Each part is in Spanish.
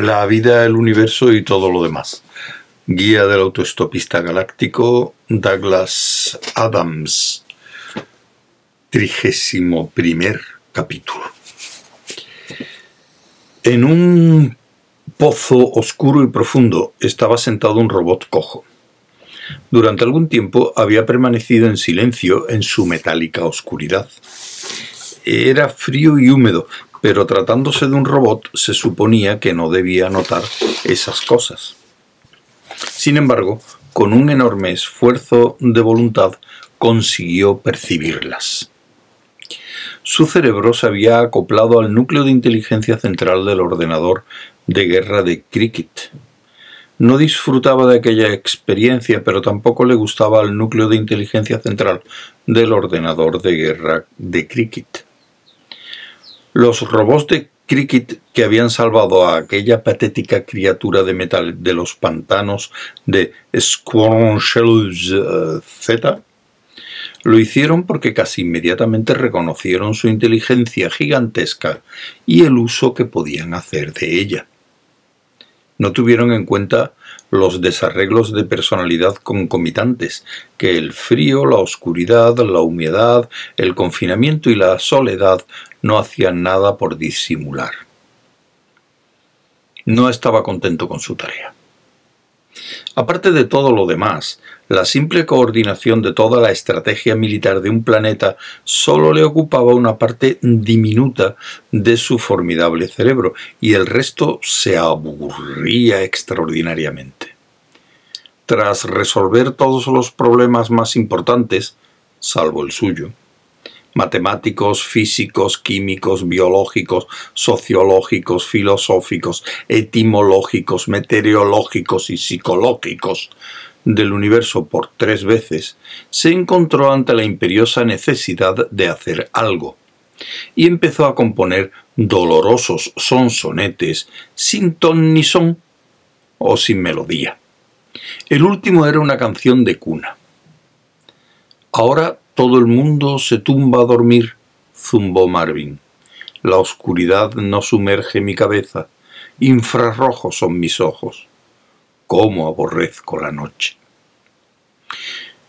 La vida, el universo y todo lo demás. Guía del autoestopista galáctico Douglas Adams. Trigésimo primer capítulo. En un pozo oscuro y profundo estaba sentado un robot cojo. Durante algún tiempo había permanecido en silencio en su metálica oscuridad. Era frío y húmedo, pero tratándose de un robot se suponía que no debía notar esas cosas. Sin embargo, con un enorme esfuerzo de voluntad consiguió percibirlas. Su cerebro se había acoplado al núcleo de inteligencia central del ordenador de guerra de Cricket. No disfrutaba de aquella experiencia, pero tampoco le gustaba el núcleo de inteligencia central del ordenador de guerra de Cricket. Los robots de Cricket que habían salvado a aquella patética criatura de metal de los pantanos de Squanchels eh, Z lo hicieron porque casi inmediatamente reconocieron su inteligencia gigantesca y el uso que podían hacer de ella. No tuvieron en cuenta los desarreglos de personalidad concomitantes que el frío, la oscuridad, la humedad, el confinamiento y la soledad no hacían nada por disimular. No estaba contento con su tarea. Aparte de todo lo demás, la simple coordinación de toda la estrategia militar de un planeta solo le ocupaba una parte diminuta de su formidable cerebro, y el resto se aburría extraordinariamente. Tras resolver todos los problemas más importantes, salvo el suyo, matemáticos, físicos, químicos, biológicos, sociológicos, filosóficos, etimológicos, meteorológicos y psicológicos del universo por tres veces, se encontró ante la imperiosa necesidad de hacer algo, y empezó a componer dolorosos sonsonetes sin ton ni son o sin melodía. El último era una canción de cuna. Ahora todo el mundo se tumba a dormir, zumbó Marvin. La oscuridad no sumerge mi cabeza, infrarrojos son mis ojos. ¿Cómo aborrezco la noche?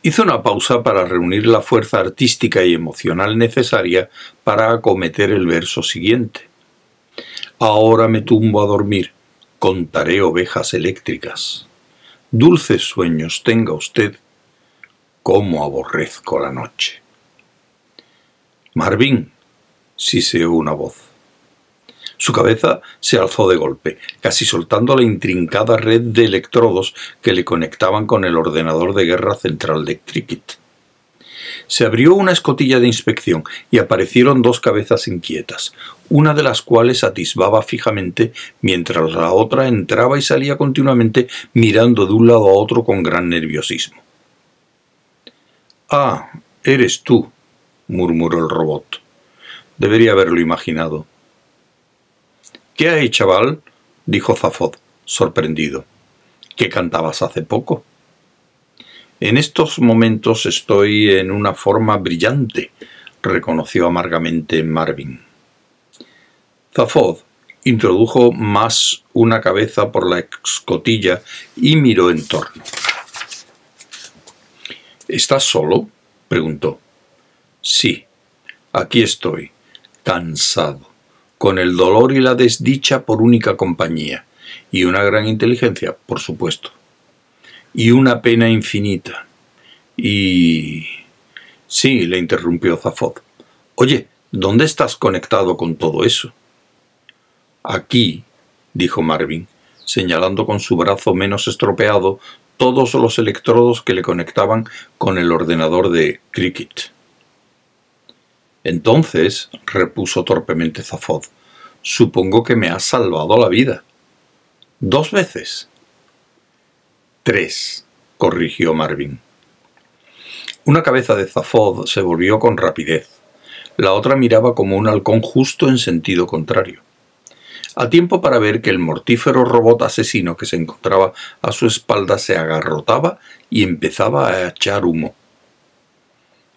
Hizo una pausa para reunir la fuerza artística y emocional necesaria para acometer el verso siguiente. Ahora me tumbo a dormir, contaré ovejas eléctricas. Dulces sueños tenga usted cómo aborrezco la noche. Marvin, siseó una voz. Su cabeza se alzó de golpe, casi soltando la intrincada red de electrodos que le conectaban con el ordenador de guerra central de Cricket. Se abrió una escotilla de inspección y aparecieron dos cabezas inquietas, una de las cuales atisbaba fijamente mientras la otra entraba y salía continuamente mirando de un lado a otro con gran nerviosismo. Ah, eres tú, murmuró el robot. Debería haberlo imaginado. ¿Qué hay, chaval? dijo Zafod, sorprendido. ¿Qué cantabas hace poco? En estos momentos estoy en una forma brillante, reconoció amargamente Marvin. Zafod introdujo más una cabeza por la escotilla y miró en torno. ¿Estás solo? preguntó. Sí, aquí estoy, cansado, con el dolor y la desdicha por única compañía, y una gran inteligencia, por supuesto, y una pena infinita. Y... Sí, le interrumpió Zafod. Oye, ¿dónde estás conectado con todo eso? Aquí, dijo Marvin, señalando con su brazo menos estropeado todos los electrodos que le conectaban con el ordenador de Cricket. Entonces, repuso torpemente Zafod, supongo que me has salvado la vida. ¿Dos veces? Tres, corrigió Marvin. Una cabeza de Zafod se volvió con rapidez. La otra miraba como un halcón justo en sentido contrario a tiempo para ver que el mortífero robot asesino que se encontraba a su espalda se agarrotaba y empezaba a echar humo.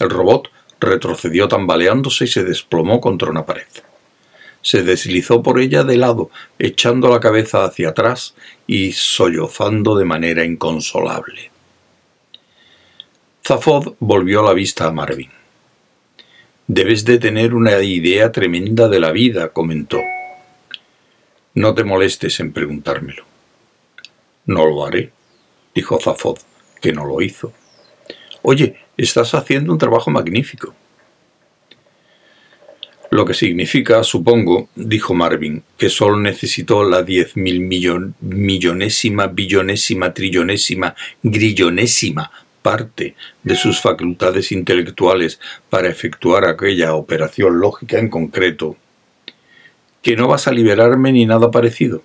El robot retrocedió tambaleándose y se desplomó contra una pared. se deslizó por ella de lado, echando la cabeza hacia atrás y sollozando de manera inconsolable. Zafod volvió la vista a Marvin. Debes de tener una idea tremenda de la vida, comentó. No te molestes en preguntármelo. No lo haré, dijo Zafod, que no lo hizo. Oye, estás haciendo un trabajo magnífico. Lo que significa, supongo, dijo Marvin, que solo necesitó la diez mil millon, millonésima, billonésima, trillonésima, grillonésima parte de sus facultades intelectuales para efectuar aquella operación lógica en concreto, que no vas a liberarme ni nada parecido.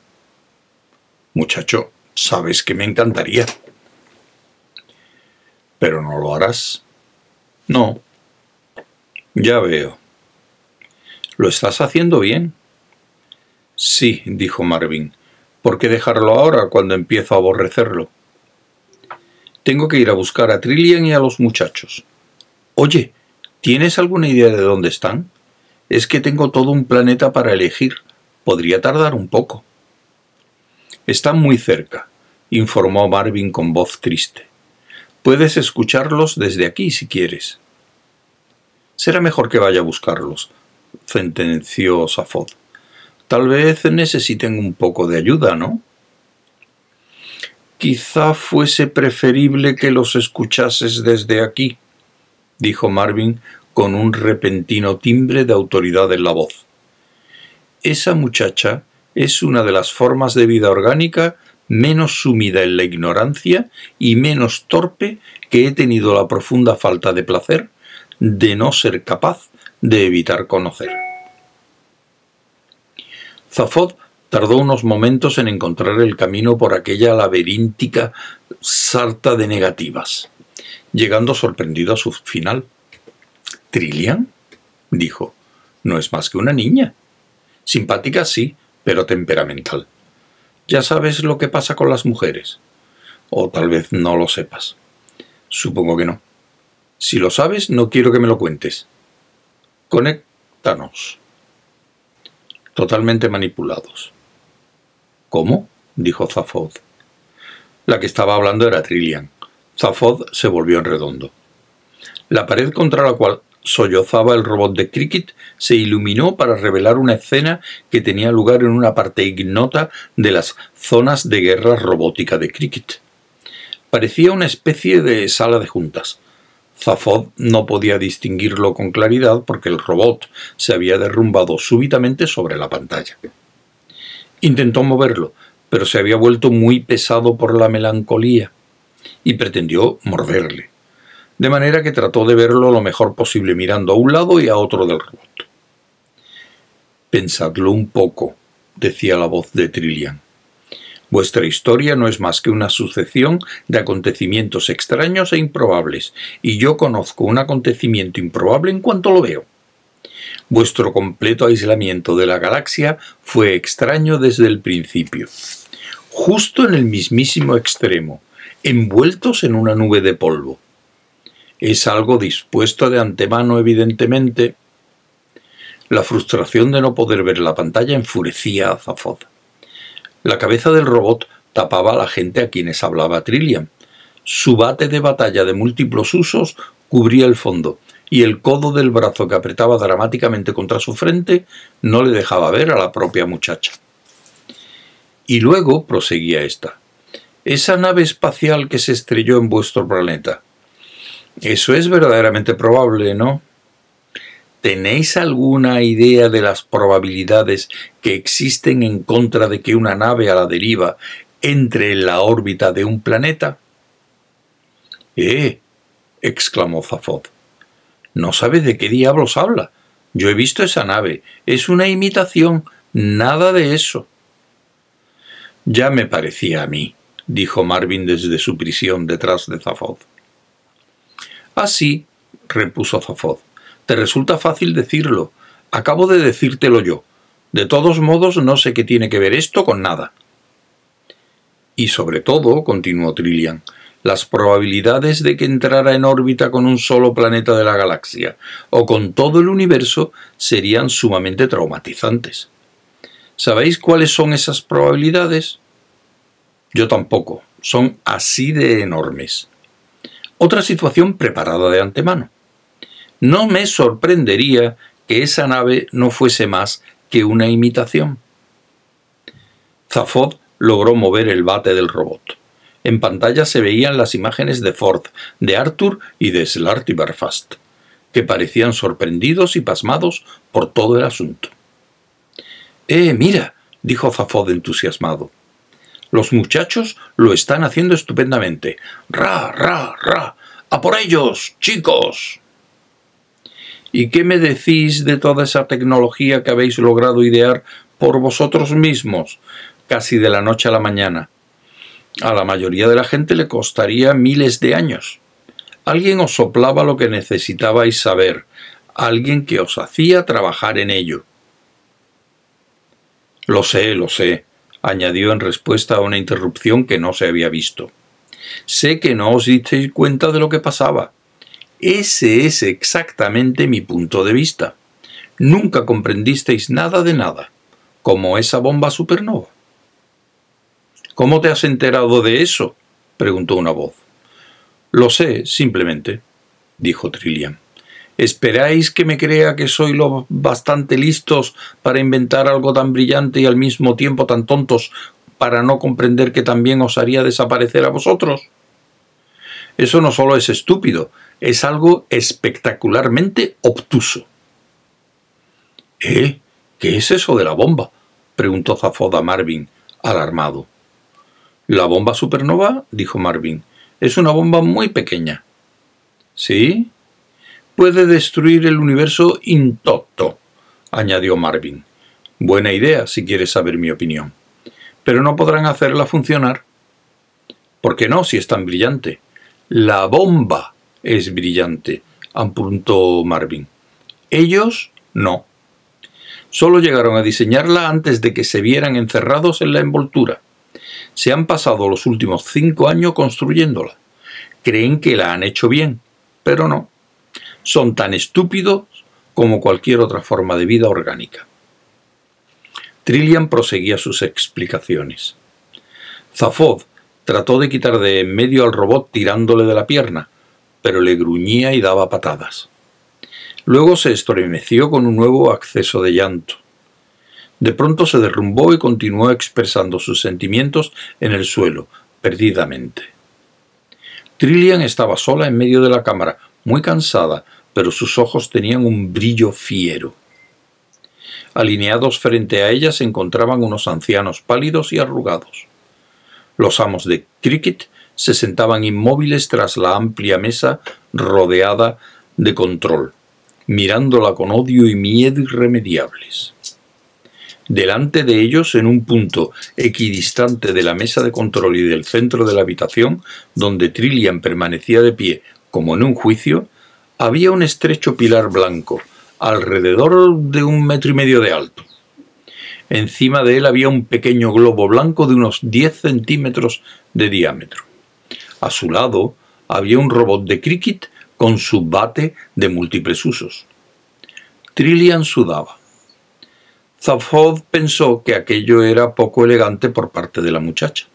Muchacho, sabes que me encantaría. Pero no lo harás. No. Ya veo. Lo estás haciendo bien. Sí, dijo Marvin. ¿Por qué dejarlo ahora cuando empiezo a aborrecerlo? Tengo que ir a buscar a Trillian y a los muchachos. Oye, ¿tienes alguna idea de dónde están? Es que tengo todo un planeta para elegir. Podría tardar un poco. Están muy cerca, informó Marvin con voz triste. Puedes escucharlos desde aquí si quieres. Será mejor que vaya a buscarlos, sentenció Safod. Tal vez necesiten un poco de ayuda, ¿no? Quizá fuese preferible que los escuchases desde aquí, dijo Marvin con un repentino timbre de autoridad en la voz. Esa muchacha es una de las formas de vida orgánica menos sumida en la ignorancia y menos torpe que he tenido la profunda falta de placer de no ser capaz de evitar conocer. Zafod tardó unos momentos en encontrar el camino por aquella laberíntica sarta de negativas, llegando sorprendido a su final. ¿Trillian? dijo. No es más que una niña. Simpática sí, pero temperamental. Ya sabes lo que pasa con las mujeres. O tal vez no lo sepas. Supongo que no. Si lo sabes, no quiero que me lo cuentes. Conéctanos. Totalmente manipulados. ¿Cómo? dijo Zafod. La que estaba hablando era Trillian. Zafod se volvió en redondo. La pared contra la cual sollozaba el robot de Cricket se iluminó para revelar una escena que tenía lugar en una parte ignota de las zonas de guerra robótica de Cricket. Parecía una especie de sala de juntas, Zafod no podía distinguirlo con claridad porque el robot se había derrumbado súbitamente sobre la pantalla. Intentó moverlo, pero se había vuelto muy pesado por la melancolía y pretendió morderle, de manera que trató de verlo lo mejor posible mirando a un lado y a otro del robot. Pensadlo un poco, decía la voz de Trillian. Vuestra historia no es más que una sucesión de acontecimientos extraños e improbables, y yo conozco un acontecimiento improbable en cuanto lo veo. Vuestro completo aislamiento de la galaxia fue extraño desde el principio. Justo en el mismísimo extremo, envueltos en una nube de polvo. Es algo dispuesto de antemano, evidentemente. La frustración de no poder ver la pantalla enfurecía a Zafod. La cabeza del robot tapaba a la gente a quienes hablaba Trillian. Su bate de batalla de múltiples usos cubría el fondo, y el codo del brazo que apretaba dramáticamente contra su frente no le dejaba ver a la propia muchacha. Y luego proseguía esta. Esa nave espacial que se estrelló en vuestro planeta. Eso es verdaderamente probable, ¿no? ¿Tenéis alguna idea de las probabilidades que existen en contra de que una nave a la deriva entre en la órbita de un planeta? ¡Eh! exclamó Zafod. No sabe de qué diablos habla. Yo he visto esa nave. Es una imitación. Nada de eso. Ya me parecía a mí, dijo Marvin desde su prisión detrás de Zafod. Así, repuso Zafod, te resulta fácil decirlo. Acabo de decírtelo yo. De todos modos, no sé qué tiene que ver esto con nada. Y sobre todo, continuó Trillian, las probabilidades de que entrara en órbita con un solo planeta de la galaxia o con todo el universo serían sumamente traumatizantes. ¿Sabéis cuáles son esas probabilidades? Yo tampoco, son así de enormes. Otra situación preparada de antemano. No me sorprendería que esa nave no fuese más que una imitación. Zafod logró mover el bate del robot. En pantalla se veían las imágenes de Ford, de Arthur y de Slartibarfast, que parecían sorprendidos y pasmados por todo el asunto. ¡Eh, mira! dijo Zafod entusiasmado. Los muchachos lo están haciendo estupendamente. ¡Ra, ra, ra! ¡A por ellos, chicos! ¿Y qué me decís de toda esa tecnología que habéis logrado idear por vosotros mismos, casi de la noche a la mañana? A la mayoría de la gente le costaría miles de años. Alguien os soplaba lo que necesitabais saber, alguien que os hacía trabajar en ello. Lo sé, lo sé, añadió en respuesta a una interrupción que no se había visto. Sé que no os disteis cuenta de lo que pasaba. Ese es exactamente mi punto de vista. Nunca comprendisteis nada de nada, como esa bomba supernova. ¿Cómo te has enterado de eso? preguntó una voz. Lo sé, simplemente, dijo Trillian. ¿Esperáis que me crea que soy lo bastante listos para inventar algo tan brillante y al mismo tiempo tan tontos para no comprender que también os haría desaparecer a vosotros? Eso no solo es estúpido, es algo espectacularmente obtuso. ¿Eh? ¿Qué es eso de la bomba? preguntó Zafoda Marvin, alarmado. La bomba supernova, dijo Marvin, es una bomba muy pequeña. ¿Sí? Puede destruir el universo intocto, añadió Marvin. Buena idea, si quieres saber mi opinión. Pero no podrán hacerla funcionar. ¿Por qué no, si es tan brillante? La bomba es brillante, apuntó Marvin. Ellos no. Solo llegaron a diseñarla antes de que se vieran encerrados en la envoltura. Se han pasado los últimos cinco años construyéndola. Creen que la han hecho bien, pero no. Son tan estúpidos como cualquier otra forma de vida orgánica. Trillian proseguía sus explicaciones. Zafod Trató de quitar de en medio al robot tirándole de la pierna, pero le gruñía y daba patadas. Luego se estremeció con un nuevo acceso de llanto. De pronto se derrumbó y continuó expresando sus sentimientos en el suelo, perdidamente. Trillian estaba sola en medio de la cámara, muy cansada, pero sus ojos tenían un brillo fiero. Alineados frente a ella se encontraban unos ancianos pálidos y arrugados. Los amos de cricket se sentaban inmóviles tras la amplia mesa rodeada de control, mirándola con odio y miedo irremediables. Delante de ellos, en un punto equidistante de la mesa de control y del centro de la habitación, donde Trillian permanecía de pie como en un juicio, había un estrecho pilar blanco, alrededor de un metro y medio de alto. Encima de él había un pequeño globo blanco de unos 10 centímetros de diámetro. A su lado había un robot de cricket con su bate de múltiples usos. Trillian sudaba. Zafod pensó que aquello era poco elegante por parte de la muchacha.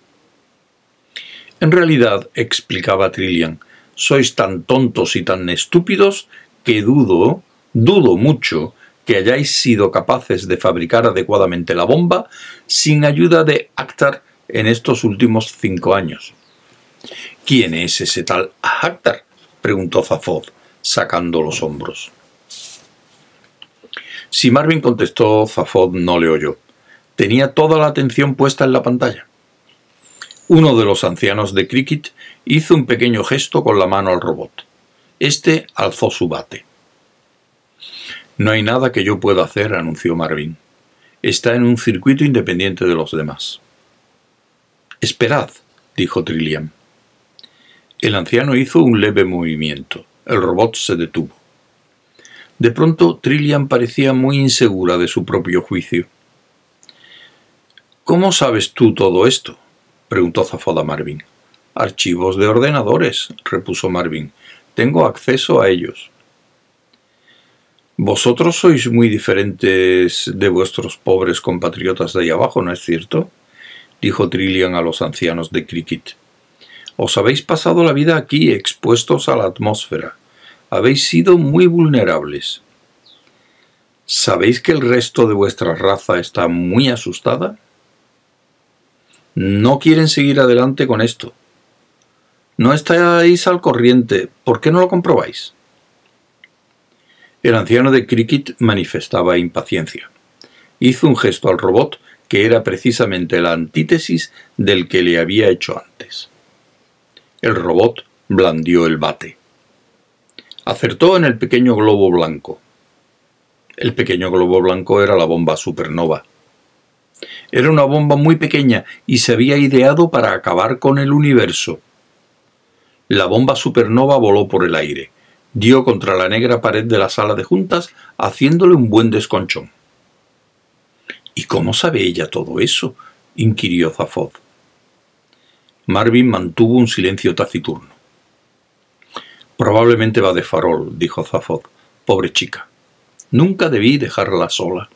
En realidad, explicaba Trillian, sois tan tontos y tan estúpidos que dudo, dudo mucho que hayáis sido capaces de fabricar adecuadamente la bomba sin ayuda de Akhtar en estos últimos cinco años. ¿Quién es ese tal Akhtar? preguntó Zafod, sacando los hombros. Si Marvin contestó, Zafod no le oyó. Tenía toda la atención puesta en la pantalla. Uno de los ancianos de Cricket hizo un pequeño gesto con la mano al robot. Este alzó su bate. No hay nada que yo pueda hacer, anunció Marvin. Está en un circuito independiente de los demás. Esperad, dijo Trillian. El anciano hizo un leve movimiento. El robot se detuvo. De pronto, Trillian parecía muy insegura de su propio juicio. ¿Cómo sabes tú todo esto? Preguntó Zafoda Marvin. Archivos de ordenadores, repuso Marvin. Tengo acceso a ellos. Vosotros sois muy diferentes de vuestros pobres compatriotas de ahí abajo, ¿no es cierto? dijo Trillian a los ancianos de Cricket. Os habéis pasado la vida aquí expuestos a la atmósfera. Habéis sido muy vulnerables. ¿Sabéis que el resto de vuestra raza está muy asustada? No quieren seguir adelante con esto. No estáis al corriente. ¿Por qué no lo comprobáis? El anciano de Cricket manifestaba impaciencia. Hizo un gesto al robot que era precisamente la antítesis del que le había hecho antes. El robot blandió el bate. Acertó en el pequeño globo blanco. El pequeño globo blanco era la bomba supernova. Era una bomba muy pequeña y se había ideado para acabar con el universo. La bomba supernova voló por el aire dio contra la negra pared de la sala de juntas, haciéndole un buen desconchón. ¿Y cómo sabe ella todo eso? inquirió Zafod. Marvin mantuvo un silencio taciturno. Probablemente va de farol, dijo Zafod. Pobre chica. Nunca debí dejarla sola.